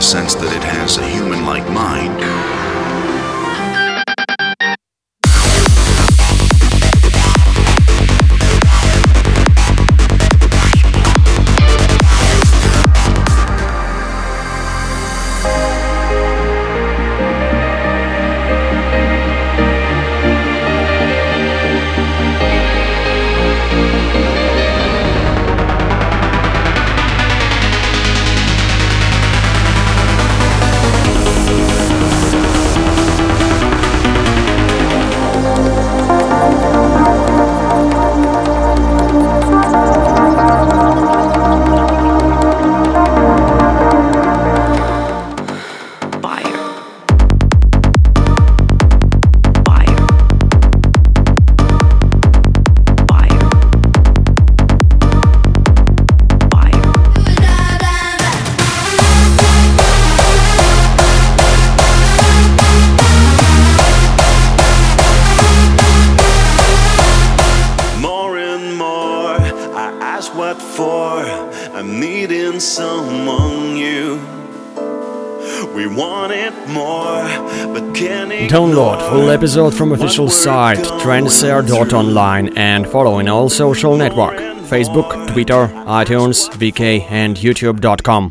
sense that it has a human like mind. What for. I'm needing someone new. We want it more, but can it Download full episode from official site tranceair.online and follow in all social network Facebook, Twitter, iTunes, VK and YouTube.com.